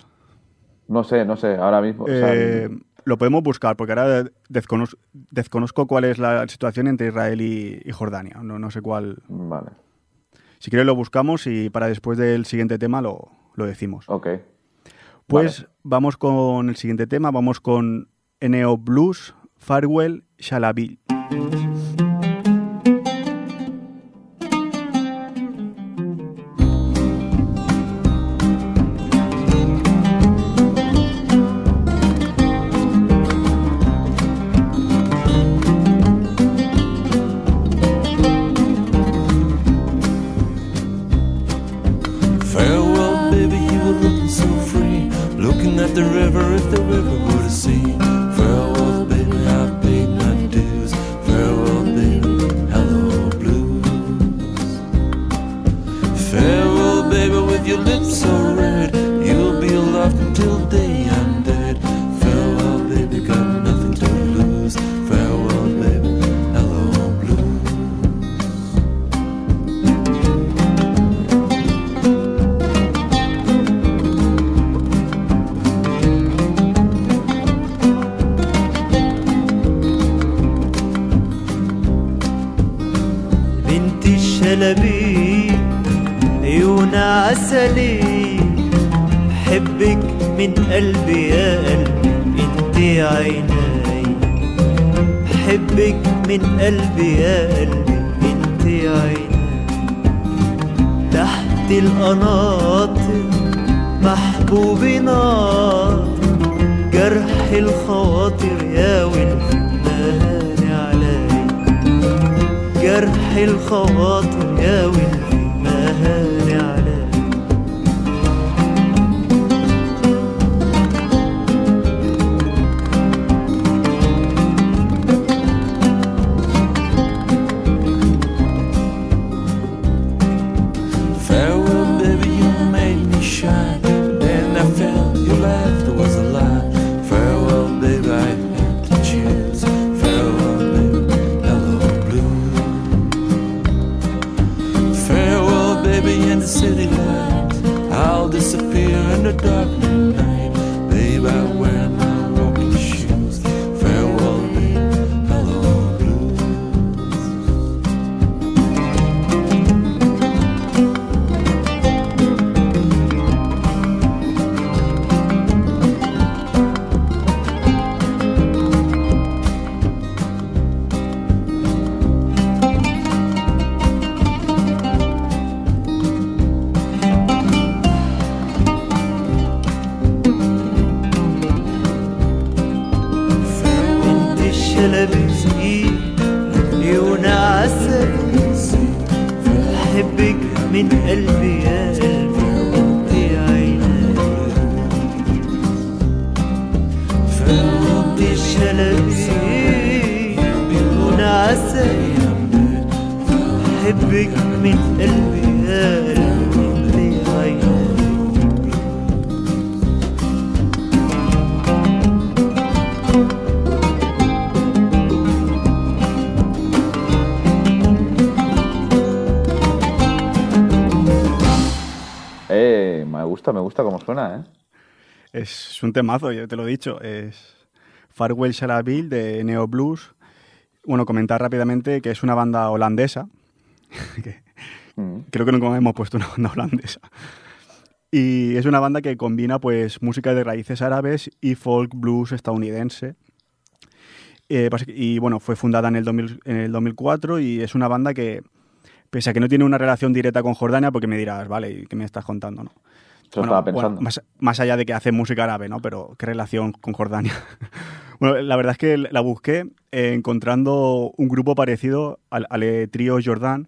No sé, no sé, ahora mismo. o sea, Eh, lo podemos buscar, porque ahora desconoz- desconozco cuál es la situación entre Israel y, y Jordania. No, no sé cuál. Vale, Si quieres lo buscamos y para después del siguiente tema lo, lo decimos. ok. Pues vamos con el siguiente tema, vamos con Eneo Blues, Farewell, Shalabil. عيون عسلي حبك من قلبي يا قلبي انت عيناي حبك من قلبي يا قلبي انت عيناي تحت القناطر محبوبي نار جرح الخواطر يا مهاني علي. جرح الخواطر يا ولدي അടയാള من قلبي يا قلبي غطي عينك فوت شلبي عيون عسل بحبك من قلبي gusta, me gusta cómo suena, ¿eh? Es un temazo, ya te lo he dicho. Es Farewell Shalabil de Neo Blues. Bueno, comentar rápidamente que es una banda holandesa. que Mm. creo que nunca hemos puesto una banda holandesa. Y es una banda que combina pues música de raíces árabes y folk blues estadounidense. Eh, y bueno, fue fundada en el, 2000 en el 2004 y es una banda que, pese a que no tiene una relación directa con Jordania, porque me dirás, vale, ¿y ¿qué me estás contando? No? Eso Bueno, estaba bueno, pensando. más, más allá de que hace música árabe, ¿no? Pero qué relación con Jordania. bueno, la verdad es que la busqué eh, encontrando un grupo parecido al, al trío Jordán,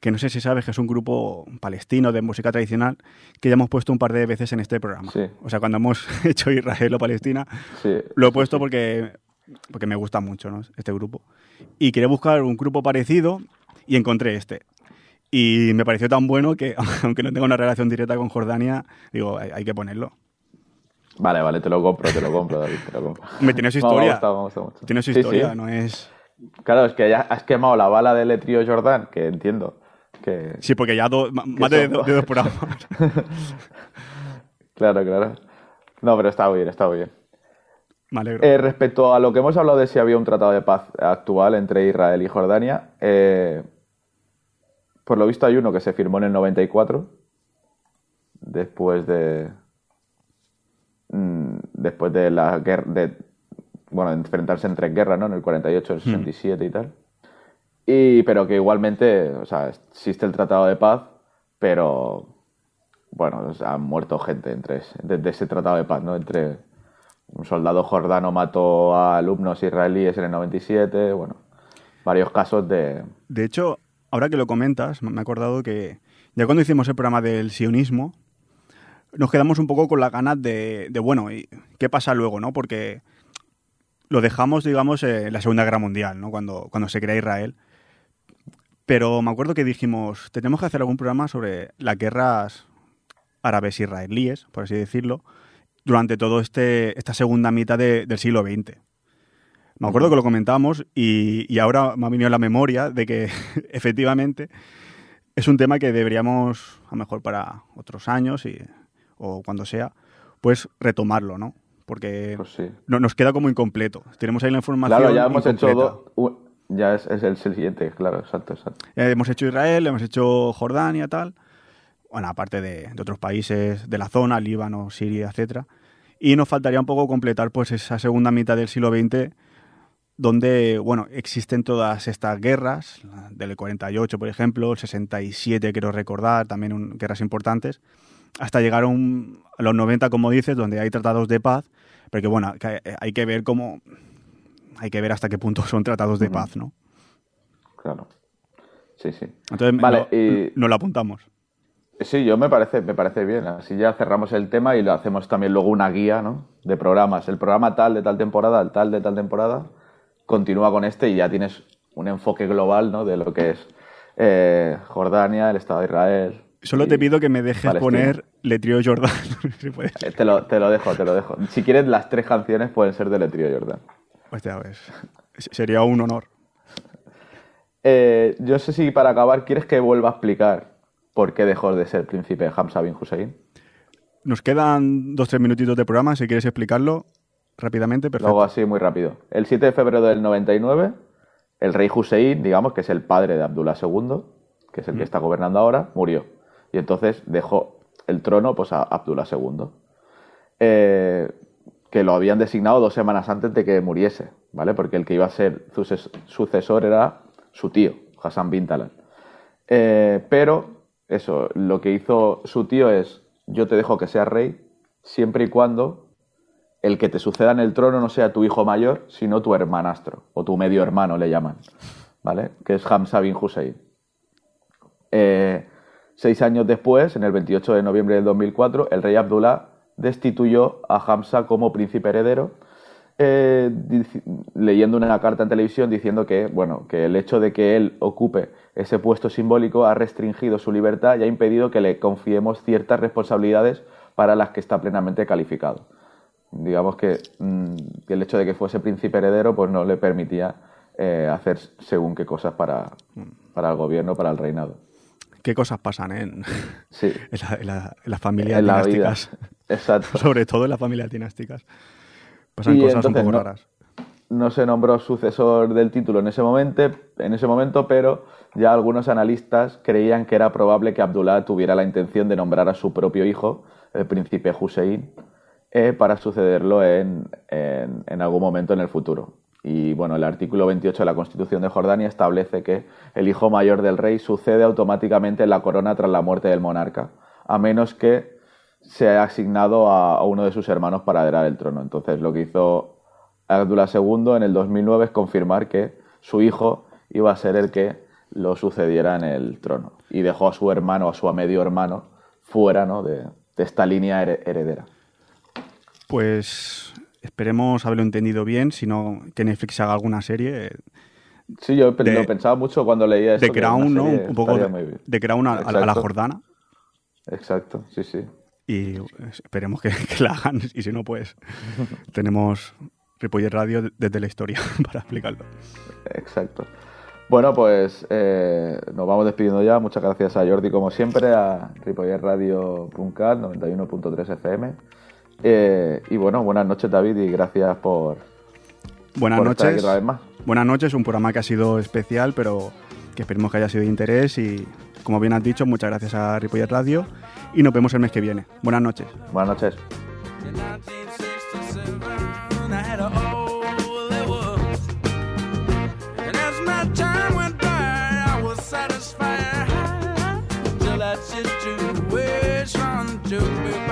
que no sé si sabes que es un grupo palestino de música tradicional que ya hemos puesto un par de veces en este programa. Sí. O sea, cuando hemos hecho Israel o Palestina, Sí, lo he puesto porque, porque me gusta mucho ¿no? este grupo. Y quería buscar un grupo parecido y encontré este. Y me pareció tan bueno que, aunque no tenga una relación directa con Jordania, digo, hay, hay que ponerlo. Vale, vale, te lo compro, te lo compro, David, te lo compro. Me tiene su No, me historia. gustado, me ha gustado mucho. Tiene su Sí, historia, sí. no es... Claro, es que ya has quemado la bala del Etrio Jordan, que entiendo. Que... Sí, porque ya do- más de, dos programas. Claro, claro. No, pero está bien, está bien. Me alegro. Eh, respecto a lo que hemos hablado de si había un tratado de paz actual entre Israel y Jordania, eh, por lo visto hay uno que se firmó en el 94, después de mm, después de la guerra, de, bueno, enfrentarse en tres guerras, ¿no? En el 48, el 67 y tal. Y, pero que igualmente, o sea, existe el tratado de paz, pero bueno, han muerto gente entre desde ese tratado de paz, ¿no? Entre un soldado jordano mató a alumnos israelíes en el 97, bueno, varios casos de... De hecho, ahora que lo comentas, me he acordado que ya cuando hicimos el programa del sionismo, nos quedamos un poco con las ganas de, bueno, ¿y qué pasa luego, no? Porque lo dejamos, digamos, en la Segunda Guerra Mundial, ¿no? Cuando, cuando se crea Israel. Pero me acuerdo que dijimos, tenemos que hacer algún programa sobre las guerras árabes israelíes, por así decirlo, durante todo este esta segunda mitad de- del siglo XX. Me acuerdo que lo comentamos y, y ahora me ha venido la memoria de que efectivamente es un tema que deberíamos, a lo mejor para otros años y, o cuando sea, pues retomarlo, ¿no? Porque Pues sí. no, nos queda como incompleto. Tenemos ahí la información. Claro, ya hemos hecho incompleta. dos... un- Ya es, es el siguiente, claro, exacto, exacto. Eh, hemos hecho Israel, hemos hecho Jordania, tal. Bueno, aparte de, de otros países de la zona, Líbano, Siria, etcétera. Y nos faltaría un poco completar pues esa segunda mitad del siglo XX donde, bueno, existen todas estas guerras, del 48, por ejemplo, el 67, quiero recordar, también un- guerras importantes, hasta llegar a, un- a los 90, como dices, donde hay tratados de paz, porque, bueno, que hay que ver cómo... Hay que ver hasta qué punto son tratados de paz, ¿no? Claro. Sí, sí. Entonces, Vale, no, y- no lo apuntamos. Sí, yo me parece, me parece bien. Así ya cerramos el tema y lo hacemos también luego una guía, ¿no? De programas. El programa tal de tal temporada, el tal de tal temporada, continúa con este y ya tienes un enfoque global, ¿no? De lo que es eh, Jordania, el Estado de Israel. Solo te pido que me dejes Palestina. poner Letrío Jordán. si. Eh, Te lo, te lo dejo, te lo dejo. Si quieres, las tres canciones pueden ser de Letrío. Hostia, pues, sería un honor. Eh, yo sé si para acabar quieres que vuelva a explicar por qué dejó de ser príncipe Hamza bin Hussein. Nos quedan dos, tres minutitos de programa. Si quieres explicarlo rápidamente, perfecto. Luego así muy rápido. El 7 de febrero del 99, el rey Hussein, digamos que es el padre de Abdullah II, que es el que está gobernando ahora, murió. Y entonces dejó el trono pues, a Abdullah II. Eh, que lo habían designado dos semanas antes de que muriese, ¿vale? Porque el que iba a ser suces- sucesor era su tío, Hassan bin Talal. Eh, pero, eso, lo que hizo su tío es, yo te dejo que seas rey siempre y cuando el que te suceda en el trono no sea tu hijo mayor, sino tu hermanastro, o tu medio hermano le llaman, ¿vale? Que es Hamza bin Hussein. Eh, seis años después, en el 28 de noviembre del 2004, el rey Abdullah destituyó a Hamza como príncipe heredero, eh, leyendo una carta en televisión diciendo que, bueno, que el hecho de que él ocupe ese puesto simbólico ha restringido su libertad y ha impedido que le confiemos ciertas responsabilidades para las que está plenamente calificado. Digamos que, mm, que el hecho de que fuese príncipe heredero pues no le permitía eh, hacer según qué cosas para, para el gobierno, para el reinado. ¿Qué cosas pasan en, Sí. en, la- en la- en las familias la dinásticas? Exacto. Sobre todo en las familias dinásticas. Pasan Y cosas un poco no- raras. no se nombró sucesor del título en ese momento, en ese momento, pero ya algunos analistas creían que era probable que Abdullah tuviera la intención de nombrar a su propio hijo, el príncipe Hussein, eh, para sucederlo en, en- algún momento en el futuro. Y bueno, el artículo 28 de la Constitución de Jordania establece que el hijo mayor del rey sucede automáticamente en la corona tras la muerte del monarca, a menos que se haya asignado a, uno de sus hermanos para heredar el trono. Entonces, lo que hizo Abdullah II en el 2009 es confirmar que su hijo iba a ser el que lo sucediera en el trono. Y dejó a su hermano, a su medio hermano, fuera ¿no? de, esta línea here- heredera. Pues esperemos haberlo entendido bien, si no que Netflix haga alguna serie Sí, yo De- lo pensaba mucho cuando leía eso. de Crown, ¿no? Un poco de, de Crown a, a la-. Jordana. Exacto, sí, sí. Y eh, esperemos que, que la hagan. Y si no, pues tenemos Ripollet Radio desde la historia para explicarlo. Exacto. Bueno, pues eh, nos vamos despidiendo ya. Muchas gracias a Jordi, como siempre, a ripollerradio.cat 91.3 FM. Eh, y bueno, buenas noches, David, y gracias por, Buenas por estar aquí noches. otra vez más. Buenas noches, un programa que ha sido especial, pero que esperemos que haya sido de interés. Y como bien has dicho, muchas gracias a Ripollet Radio. Y nos vemos el mes que viene. Buenas noches. Buenas noches. In 1967,